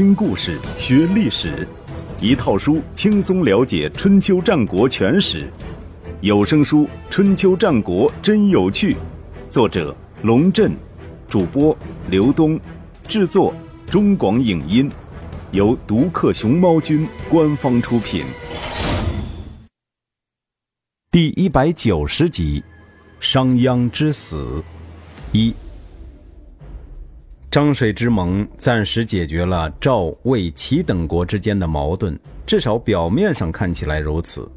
听故事学历史，一套书轻松了解春秋战国全史。有声书《春秋战国真有趣》，作者龙震，主播刘东，制作中广影音，由独克熊猫君官方出品。第一百九十集，商鞅之死一。漳水之盟暂时解决了赵、魏、齐等国之间的矛盾，至少表面上看起来如此。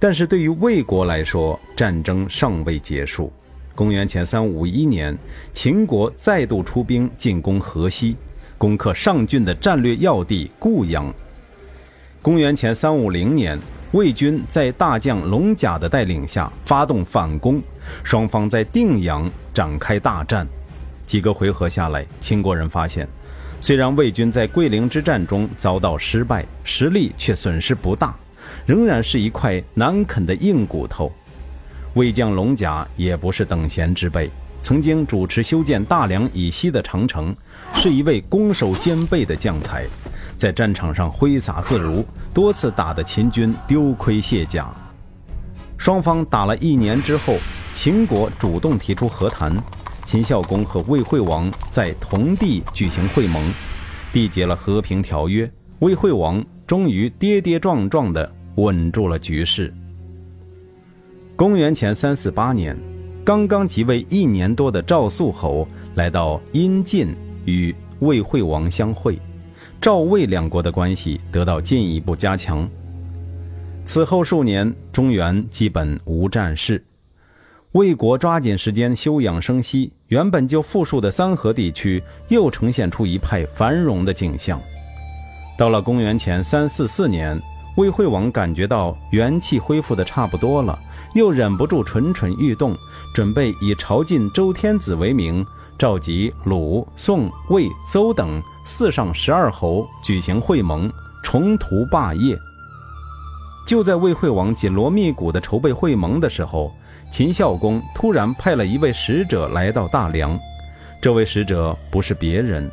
但是对于魏国来说，战争尚未结束。公元前三五一年，秦国再度出兵进攻河西，攻克上郡的战略要地固阳。公元前三五零年，魏军在大将龙甲的带领下发动反攻，双方在定阳展开大战。几个回合下来，秦国人发现，虽然魏军在桂陵之战中遭到失败，实力却损失不大，仍然是一块难啃的硬骨头。魏将龙甲也不是等闲之辈，曾经主持修建大梁以西的长城，是一位攻守兼备的将才，在战场上挥洒自如，多次打得秦军丢盔卸甲。双方打了一年之后，秦国主动提出和谈。秦孝公和魏惠王在同地举行会盟，缔结了和平条约。魏惠王终于跌跌撞撞地稳住了局势。公元前三四八年，刚刚即位一年多的赵肃侯来到阴晋，与魏惠王相会，赵魏两国的关系得到进一步加强。此后数年，中原基本无战事。魏国抓紧时间休养生息，原本就富庶的三河地区又呈现出一派繁荣的景象。到了公元前三四四年，魏惠王感觉到元气恢复的差不多了，又忍不住蠢蠢欲动，准备以朝觐周天子为名，召集鲁、宋、魏、邹等四上十二侯举行会盟，重图霸业。就在魏惠王紧锣密鼓地筹备会盟的时候，秦孝公突然派了一位使者来到大梁，这位使者不是别人，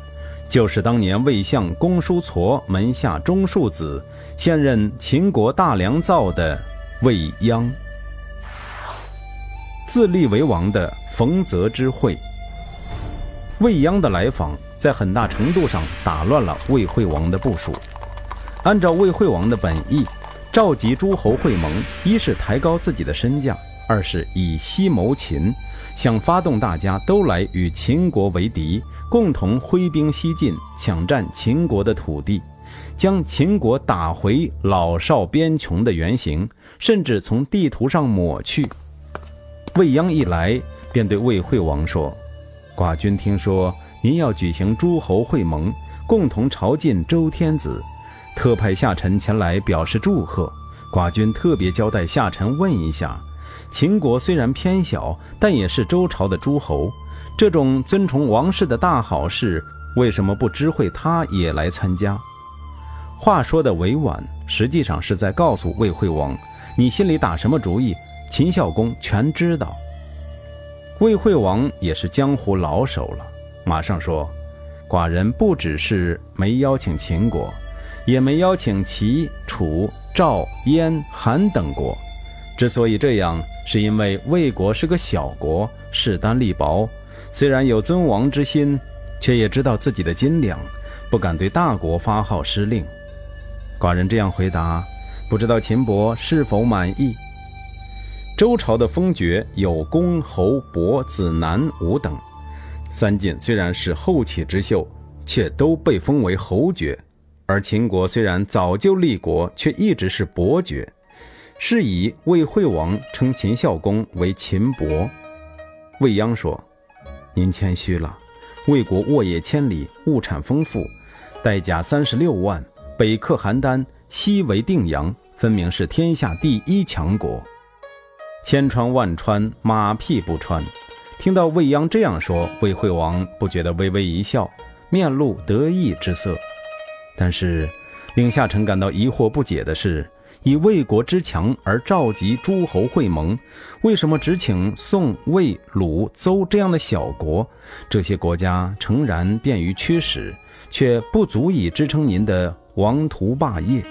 就是当年魏相公叔痤门下中庶子，现任秦国大梁造的魏鞅。自立为王的冯泽之会。魏鞅的来访，在很大程度上打乱了魏惠王的部署。按照魏惠王的本意，召集诸侯会盟，一是抬高自己的身价。二是以西谋秦，想发动大家都来与秦国为敌，共同挥兵西进，抢占秦国的土地，将秦国打回老少边穷的原形，甚至从地图上抹去。魏鞅一来，便对魏惠王说：“寡君听说您要举行诸侯会盟，共同朝觐周天子，特派下臣前来表示祝贺。寡君特别交代下臣问一下。”秦国虽然偏小，但也是周朝的诸侯。这种尊崇王室的大好事，为什么不知会他也来参加？话说的委婉，实际上是在告诉魏惠王：你心里打什么主意，秦孝公全知道。魏惠王也是江湖老手了，马上说：寡人不只是没邀请秦国，也没邀请齐、楚、赵、燕、韩等国。之所以这样，是因为魏国是个小国，势单力薄，虽然有尊王之心，却也知道自己的斤两，不敢对大国发号施令。寡人这样回答，不知道秦伯是否满意？周朝的封爵有公、侯、伯、子、男、武等，三晋虽然是后起之秀，却都被封为侯爵；而秦国虽然早就立国，却一直是伯爵。是以魏惠王称秦孝公为秦伯。魏鞅说：“您谦虚了。魏国沃野千里，物产丰富，带甲三十六万，北克邯郸，西为定阳，分明是天下第一强国。千穿万穿，马屁不穿。”听到魏鞅这样说，魏惠王不觉得微微一笑，面露得意之色。但是，令下臣感到疑惑不解的是。以魏国之强而召集诸侯会盟，为什么只请宋、魏、鲁、邹这样的小国？这些国家诚然便于驱使，却不足以支撑您的王图霸业。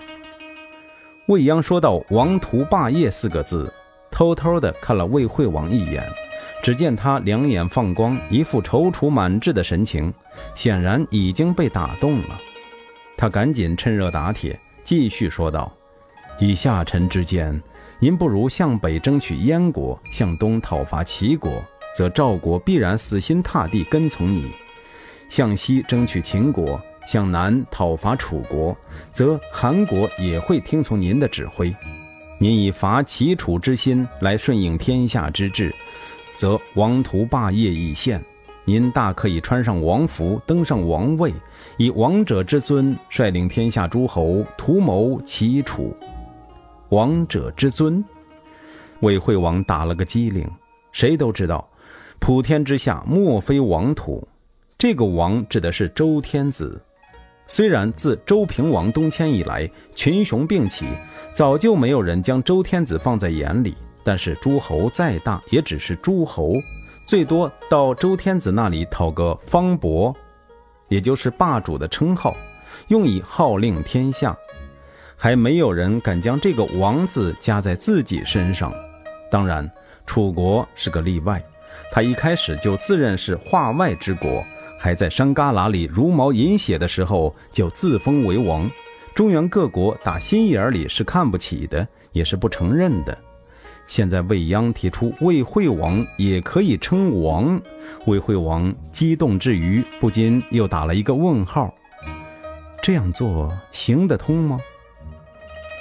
魏鞅说到“王图霸业”四个字，偷偷地看了魏惠王一眼，只见他两眼放光，一副踌躇满志的神情，显然已经被打动了。他赶紧趁热打铁，继续说道。以下臣之见，您不如向北争取燕国，向东讨伐齐国，则赵国必然死心塌地跟从你；向西争取秦国，向南讨伐楚国，则韩国也会听从您的指挥。您以伐齐楚之心来顺应天下之志，则王图霸业已现，您大可以穿上王服，登上王位，以王者之尊率领天下诸侯，图谋齐楚。王者之尊，魏惠王打了个机灵。谁都知道，普天之下莫非王土。这个王指的是周天子。虽然自周平王东迁以来，群雄并起，早就没有人将周天子放在眼里。但是诸侯再大，也只是诸侯，最多到周天子那里讨个方伯，也就是霸主的称号，用以号令天下。还没有人敢将这个“王”字加在自己身上，当然，楚国是个例外。他一开始就自认是化外之国，还在山旮旯里茹毛饮血的时候就自封为王。中原各国打心眼里是看不起的，也是不承认的。现在魏鞅提出魏惠王也可以称王，魏惠王激动之余，不禁又打了一个问号：这样做行得通吗？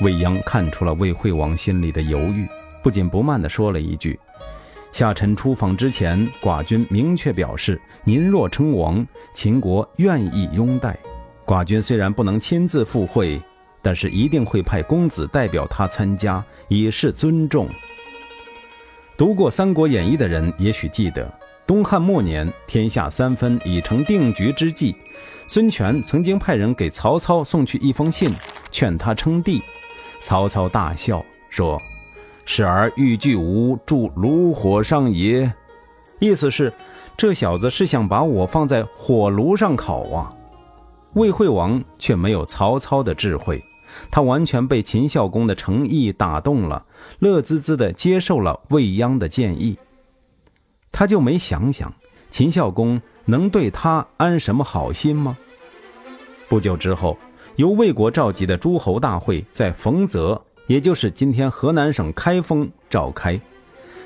魏鞅看出了魏惠王心里的犹豫，不紧不慢地说了一句：“下臣出访之前，寡君明确表示，您若称王，秦国愿意拥戴。寡君虽然不能亲自赴会，但是一定会派公子代表他参加，以示尊重。”读过《三国演义》的人也许记得，东汉末年，天下三分已成定局之际，孙权曾经派人给曹操送去一封信，劝他称帝。曹操大笑说：“使儿欲拒吾助炉火上也。”意思是，这小子是想把我放在火炉上烤啊！魏惠王却没有曹操的智慧，他完全被秦孝公的诚意打动了，乐滋滋地接受了魏鞅的建议。他就没想想秦孝公能对他安什么好心吗？不久之后。由魏国召集的诸侯大会在冯泽，也就是今天河南省开封召开。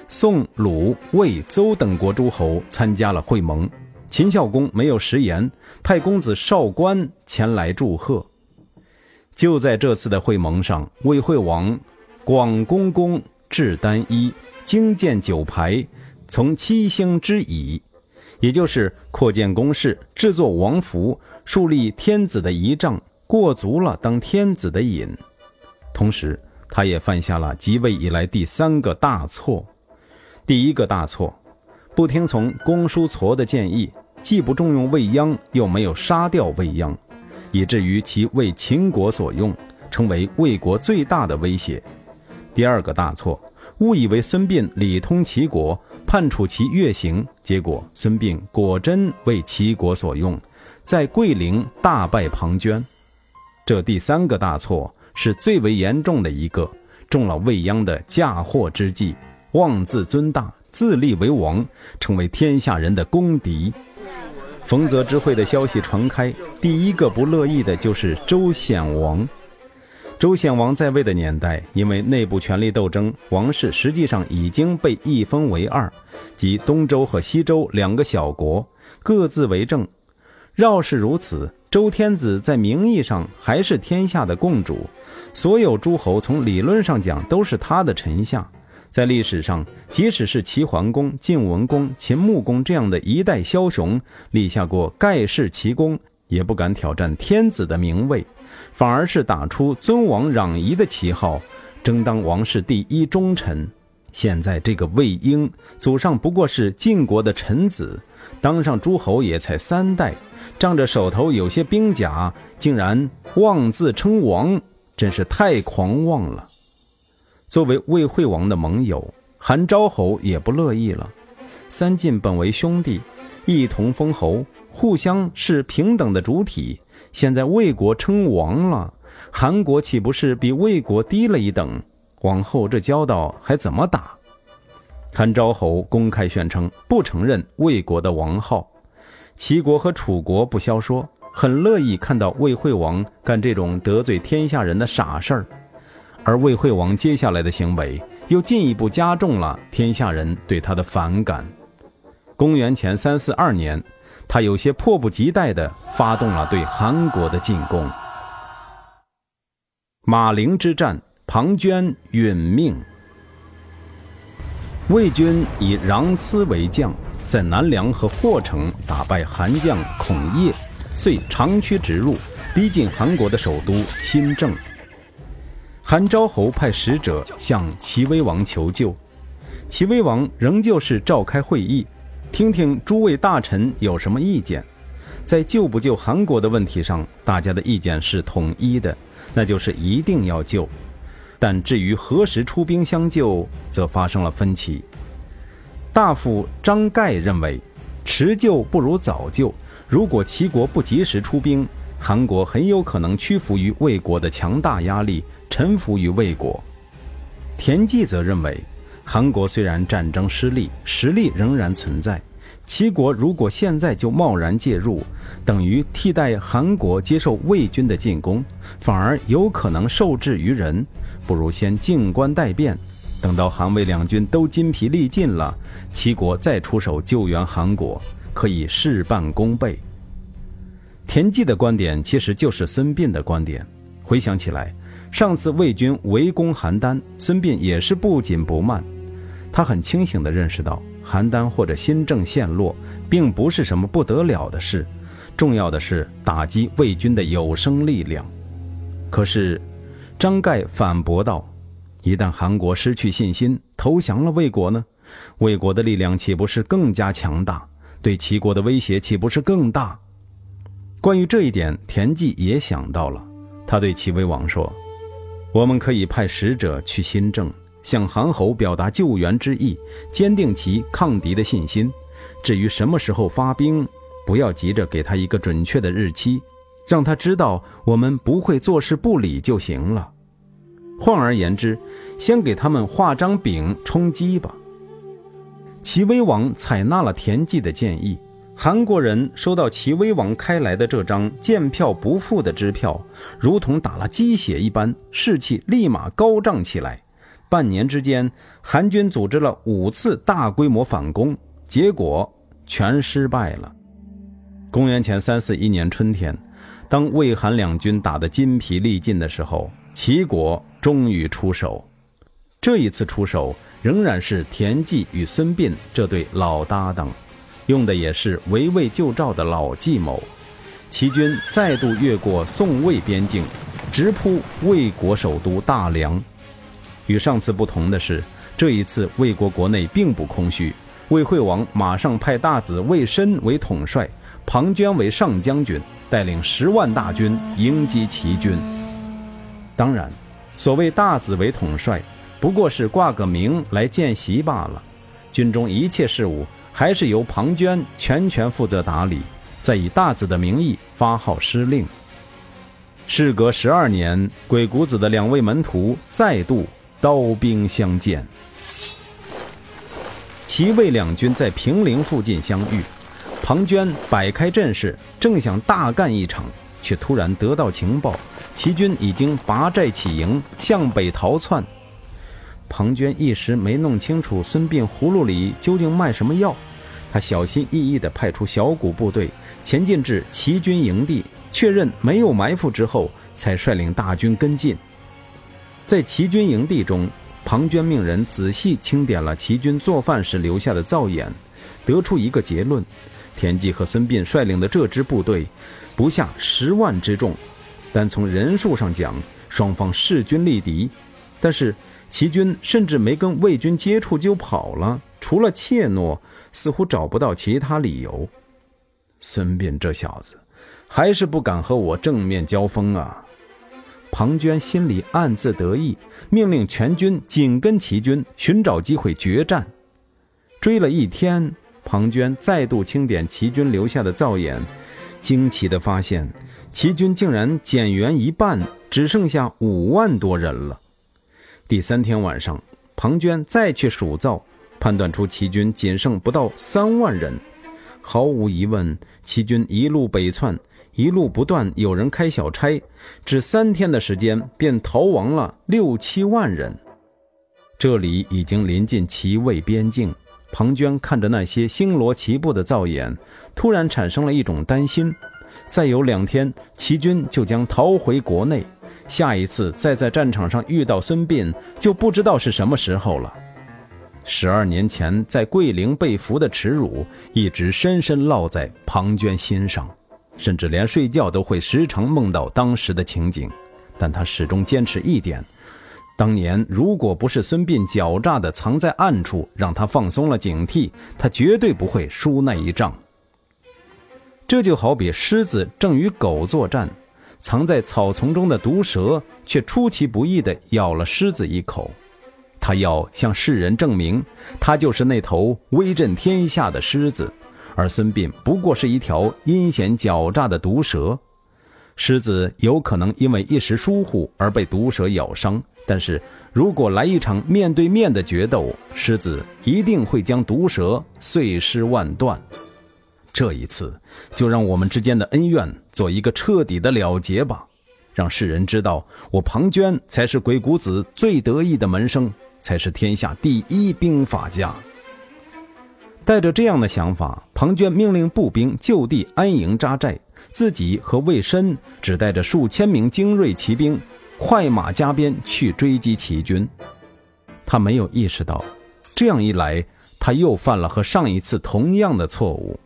宋、鲁、魏、邹等国诸侯参加了会盟。秦孝公没有食言，派公子少官前来祝贺。就在这次的会盟上，魏惠王广公公制单衣，精建九牌，从七星之椅，也就是扩建宫室，制作王服，树立天子的仪仗。过足了当天子的瘾，同时他也犯下了即位以来第三个大错。第一个大错，不听从公叔痤的建议，既不重用未央，又没有杀掉未央，以至于其为秦国所用，成为魏国最大的威胁。第二个大错，误以为孙膑理通齐国，判处其越刑，结果孙膑果真为齐国所用，在桂陵大败庞涓。这第三个大错是最为严重的一个，中了未央的嫁祸之计，妄自尊大，自立为王，成为天下人的公敌。冯泽之会的消息传开，第一个不乐意的就是周显王。周显王在位的年代，因为内部权力斗争，王室实际上已经被一分为二，即东周和西周两个小国，各自为政。饶是如此。周天子在名义上还是天下的共主，所有诸侯从理论上讲都是他的臣下。在历史上，即使是齐桓公、晋文公、秦穆公这样的一代枭雄立下过盖世奇功，也不敢挑战天子的名位，反而是打出尊王攘夷的旗号，争当王室第一忠臣。现在这个魏婴，祖上不过是晋国的臣子，当上诸侯也才三代。仗着手头有些兵甲，竟然妄自称王，真是太狂妄了。作为魏惠王的盟友，韩昭侯也不乐意了。三晋本为兄弟，一同封侯，互相是平等的主体。现在魏国称王了，韩国岂不是比魏国低了一等？往后这交道还怎么打？韩昭侯公开宣称不承认魏国的王号。齐国和楚国不消说，很乐意看到魏惠王干这种得罪天下人的傻事儿，而魏惠王接下来的行为又进一步加重了天下人对他的反感。公元前三四二年，他有些迫不及待地发动了对韩国的进攻。马陵之战，庞涓殒命。魏军以穰疵为将。在南梁和霍城打败韩将孔业，遂长驱直入，逼近韩国的首都新郑。韩昭侯派使者向齐威王求救，齐威王仍旧是召开会议，听听诸位大臣有什么意见。在救不救韩国的问题上，大家的意见是统一的，那就是一定要救。但至于何时出兵相救，则发生了分歧。大夫张盖认为，迟救不如早救。如果齐国不及时出兵，韩国很有可能屈服于魏国的强大压力，臣服于魏国。田忌则认为，韩国虽然战争失利，实力仍然存在。齐国如果现在就贸然介入，等于替代韩国接受魏军的进攻，反而有可能受制于人。不如先静观待变。等到韩魏两军都筋疲力尽了，齐国再出手救援韩国，可以事半功倍。田忌的观点其实就是孙膑的观点。回想起来，上次魏军围攻邯郸，孙膑也是不紧不慢。他很清醒地认识到，邯郸或者新郑陷落，并不是什么不得了的事，重要的是打击魏军的有生力量。可是，张盖反驳道。一旦韩国失去信心，投降了魏国呢？魏国的力量岂不是更加强大？对齐国的威胁岂不是更大？关于这一点，田忌也想到了。他对齐威王说：“我们可以派使者去新郑，向韩侯表达救援之意，坚定其抗敌的信心。至于什么时候发兵，不要急着给他一个准确的日期，让他知道我们不会坐视不理就行了。”换而言之，先给他们画张饼充饥吧。齐威王采纳了田忌的建议，韩国人收到齐威王开来的这张见票不付的支票，如同打了鸡血一般，士气立马高涨起来。半年之间，韩军组织了五次大规模反攻，结果全失败了。公元前三四一年春天，当魏韩两军打得筋疲力尽的时候，齐国。终于出手，这一次出手仍然是田忌与孙膑这对老搭档，用的也是围魏救赵的老计谋。齐军再度越过宋魏边境，直扑魏国首都大梁。与上次不同的是，这一次魏国国内并不空虚，魏惠王马上派大子魏申为统帅，庞涓为上将军，带领十万大军迎击齐军。当然。所谓大子为统帅，不过是挂个名来见习罢了。军中一切事务还是由庞涓全权负责打理，再以大子的名义发号施令。事隔十二年，鬼谷子的两位门徒再度刀兵相见。齐魏两军在平陵附近相遇，庞涓摆开阵势，正想大干一场，却突然得到情报。齐军已经拔寨起营，向北逃窜。庞涓一时没弄清楚孙膑葫芦里究竟卖什么药，他小心翼翼地派出小股部队前进至齐军营地，确认没有埋伏之后，才率领大军跟进。在齐军营地中，庞涓命人仔细清点了齐军做饭时留下的灶眼，得出一个结论：田忌和孙膑率领的这支部队，不下十万之众。但从人数上讲，双方势均力敌。但是齐军甚至没跟魏军接触就跑了，除了怯懦，似乎找不到其他理由。孙膑这小子，还是不敢和我正面交锋啊！庞涓心里暗自得意，命令全军紧跟齐军，寻找机会决战。追了一天，庞涓再度清点齐军留下的灶眼，惊奇地发现，齐军竟然减员一半，只剩下五万多人了。第三天晚上，庞涓再去数灶，判断出齐军仅剩不到三万人。毫无疑问，齐军一路北窜。一路不断有人开小差，只三天的时间便逃亡了六七万人。这里已经临近齐魏边境，庞涓看着那些星罗棋布的灶眼，突然产生了一种担心：再有两天，齐军就将逃回国内，下一次再在战场上遇到孙膑，就不知道是什么时候了。十二年前在桂林被俘的耻辱，一直深深烙在庞涓心上。甚至连睡觉都会时常梦到当时的情景，但他始终坚持一点：当年如果不是孙膑狡诈地藏在暗处，让他放松了警惕，他绝对不会输那一仗。这就好比狮子正与狗作战，藏在草丛中的毒蛇却出其不意地咬了狮子一口，他要向世人证明，他就是那头威震天下的狮子。而孙膑不过是一条阴险狡诈的毒蛇，狮子有可能因为一时疏忽而被毒蛇咬伤，但是如果来一场面对面的决斗，狮子一定会将毒蛇碎尸万段。这一次，就让我们之间的恩怨做一个彻底的了结吧，让世人知道我庞涓才是鬼谷子最得意的门生，才是天下第一兵法家。带着这样的想法，庞涓命令步兵就地安营扎寨，自己和魏申只带着数千名精锐骑兵，快马加鞭去追击齐军。他没有意识到，这样一来，他又犯了和上一次同样的错误。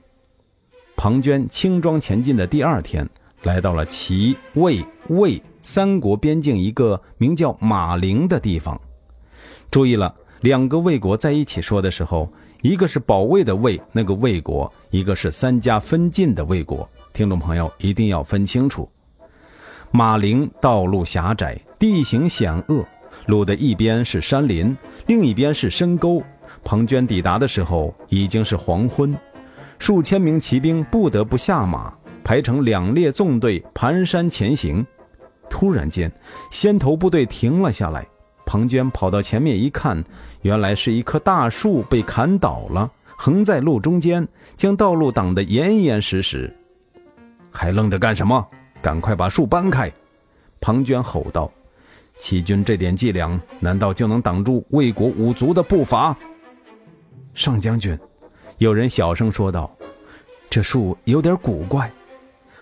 庞涓轻装前进的第二天，来到了齐、魏、魏三国边境一个名叫马陵的地方。注意了，两个魏国在一起说的时候。一个是保卫的魏，那个魏国；一个是三家分晋的魏国。听众朋友一定要分清楚。马陵道路狭窄，地形险恶，路的一边是山林，另一边是深沟。庞涓抵达的时候已经是黄昏，数千名骑兵不得不下马，排成两列纵队蹒跚前行。突然间，先头部队停了下来。庞涓跑到前面一看，原来是一棵大树被砍倒了，横在路中间，将道路挡得严严实实。还愣着干什么？赶快把树搬开！庞涓吼道：“齐军这点伎俩，难道就能挡住魏国五族的步伐？”上将军，有人小声说道：“这树有点古怪。”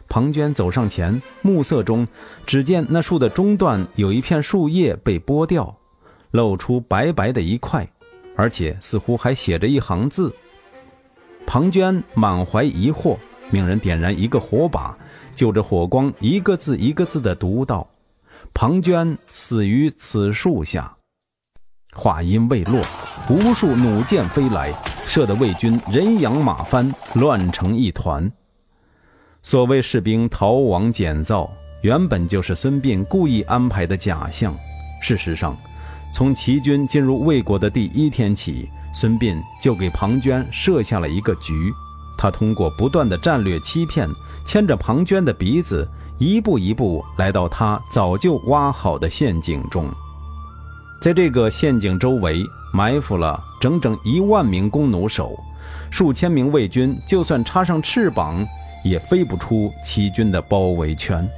庞涓走上前，暮色中只见那树的中段有一片树叶被剥掉，露出白白的一块，而且似乎还写着一行字。庞涓满怀疑惑，命人点燃一个火把，就着火光，一个字一个字地读道：“庞涓死于此树下。”话音未落，无数弩箭飞来，射得魏军人仰马翻，乱成一团。所谓士兵逃亡减灶，原本就是孙膑故意安排的假象。事实上，从齐军进入魏国的第一天起，孙膑就给庞涓设下了一个局。他通过不断的战略欺骗，牵着庞涓的鼻子，一步一步来到他早就挖好的陷阱中。在这个陷阱周围埋伏了整整一万名弓弩手，数千名魏军就算插上翅膀。也飞不出齐军的包围圈。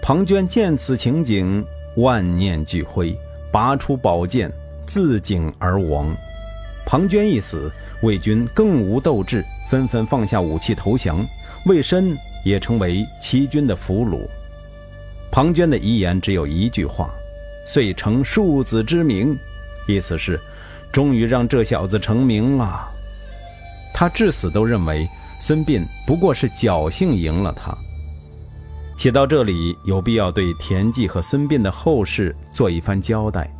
庞涓见此情景，万念俱灰，拔出宝剑，自颈而亡。庞涓一死，魏军更无斗志，纷纷放下武器投降。魏申也成为齐军的俘虏。庞涓的遗言只有一句话：“遂成庶子之名”，意思是，终于让这小子成名了。他至死都认为。孙膑不过是侥幸赢了他。写到这里，有必要对田忌和孙膑的后事做一番交代。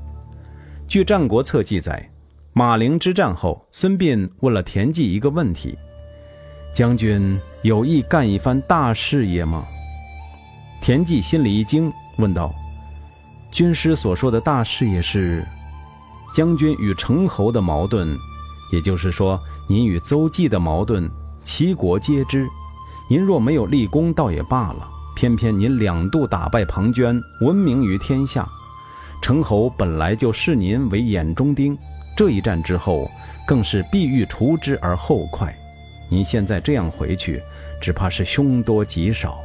据《战国策》记载，马陵之战后，孙膑问了田忌一个问题：“将军有意干一番大事业吗？”田忌心里一惊，问道：“军师所说的大事业是将军与成侯的矛盾，也就是说，您与邹忌的矛盾，齐国皆知。您若没有立功，倒也罢了。偏偏您两度打败庞涓，闻名于天下。成侯本来就视您为眼中钉，这一战之后，更是必欲除之而后快。您现在这样回去，只怕是凶多吉少。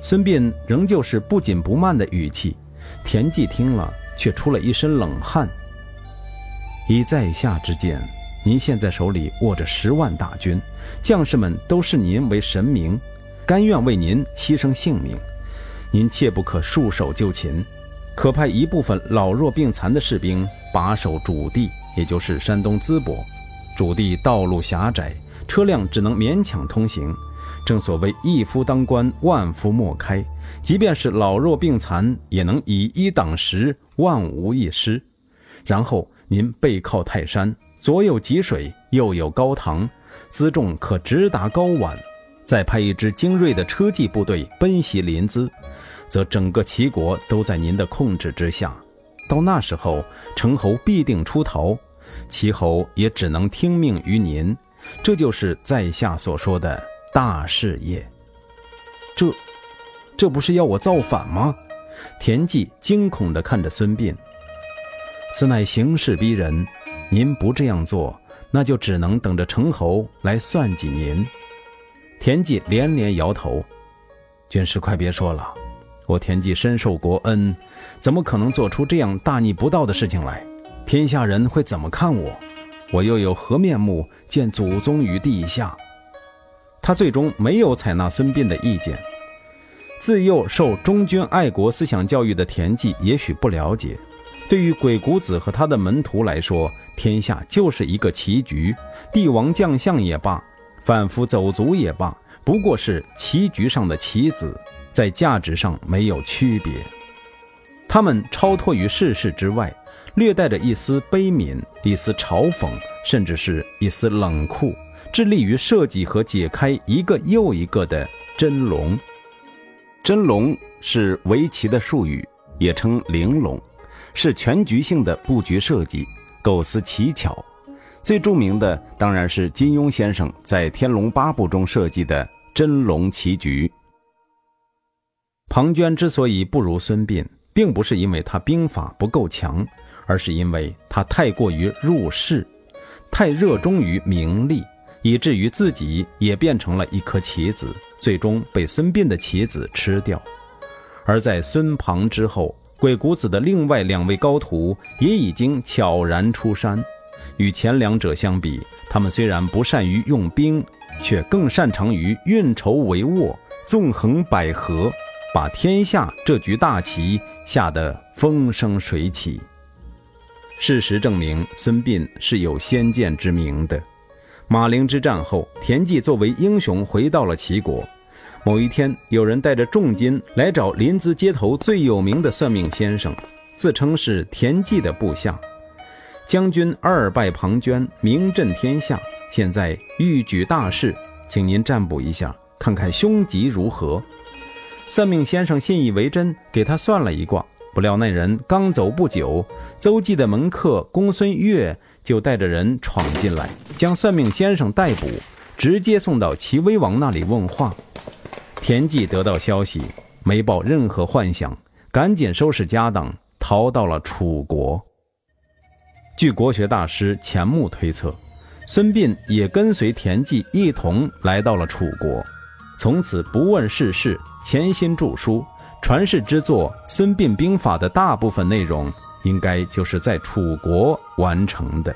孙膑仍旧是不紧不慢的语气，田忌听了却出了一身冷汗。以在下之见，您现在手里握着十万大军，将士们都视您为神明，甘愿为您牺牲性命。您切不可束手就擒，可派一部分老弱病残的士兵把守主地，也就是山东淄博。主地道路狭窄，车辆只能勉强通行。正所谓一夫当关，万夫莫开。即便是老弱病残，也能以一挡十，万无一失。然后您背靠泰山，左有济水，右有高唐，辎重可直达高宛。再派一支精锐的车骑部队奔袭临淄，则整个齐国都在您的控制之下。到那时候，成侯必定出逃，齐侯也只能听命于您。这就是在下所说的。大事业，这，这不是要我造反吗？田忌惊恐地看着孙膑。此乃形势逼人，您不这样做，那就只能等着成侯来算计您。田忌连连摇头：“军师，快别说了，我田忌深受国恩，怎么可能做出这样大逆不道的事情来？天下人会怎么看我？我又有何面目见祖宗于地下？”他最终没有采纳孙膑的意见。自幼受忠君爱国思想教育的田忌也许不了解，对于鬼谷子和他的门徒来说，天下就是一个棋局，帝王将相也罢，贩夫走卒也罢，不过是棋局上的棋子，在价值上没有区别。他们超脱于世事之外，略带着一丝悲悯、一丝嘲讽，甚至是一丝冷酷。致力于设计和解开一个又一个的真龙。真龙是围棋的术语，也称玲珑，是全局性的布局设计，构思奇巧。最著名的当然是金庸先生在《天龙八部》中设计的真龙棋局。庞涓之所以不如孙膑，并不是因为他兵法不够强，而是因为他太过于入世，太热衷于名利。以至于自己也变成了一颗棋子，最终被孙膑的棋子吃掉。而在孙庞之后，鬼谷子的另外两位高徒也已经悄然出山。与前两者相比，他们虽然不善于用兵，却更擅长于运筹帷幄、纵横捭阖，把天下这局大棋下得风生水起。事实证明，孙膑是有先见之明的。马陵之战后，田忌作为英雄回到了齐国。某一天，有人带着重金来找临淄街头最有名的算命先生，自称是田忌的部下。将军二败庞涓，名震天下，现在欲举大事，请您占卜一下，看看凶吉如何。算命先生信以为真，给他算了一卦。不料那人刚走不久，邹忌的门客公孙越。就带着人闯进来，将算命先生逮捕，直接送到齐威王那里问话。田忌得到消息，没抱任何幻想，赶紧收拾家当，逃到了楚国。据国学大师钱穆推测，孙膑也跟随田忌一同来到了楚国，从此不问世事，潜心著书。传世之作《孙膑兵法》的大部分内容。应该就是在楚国完成的。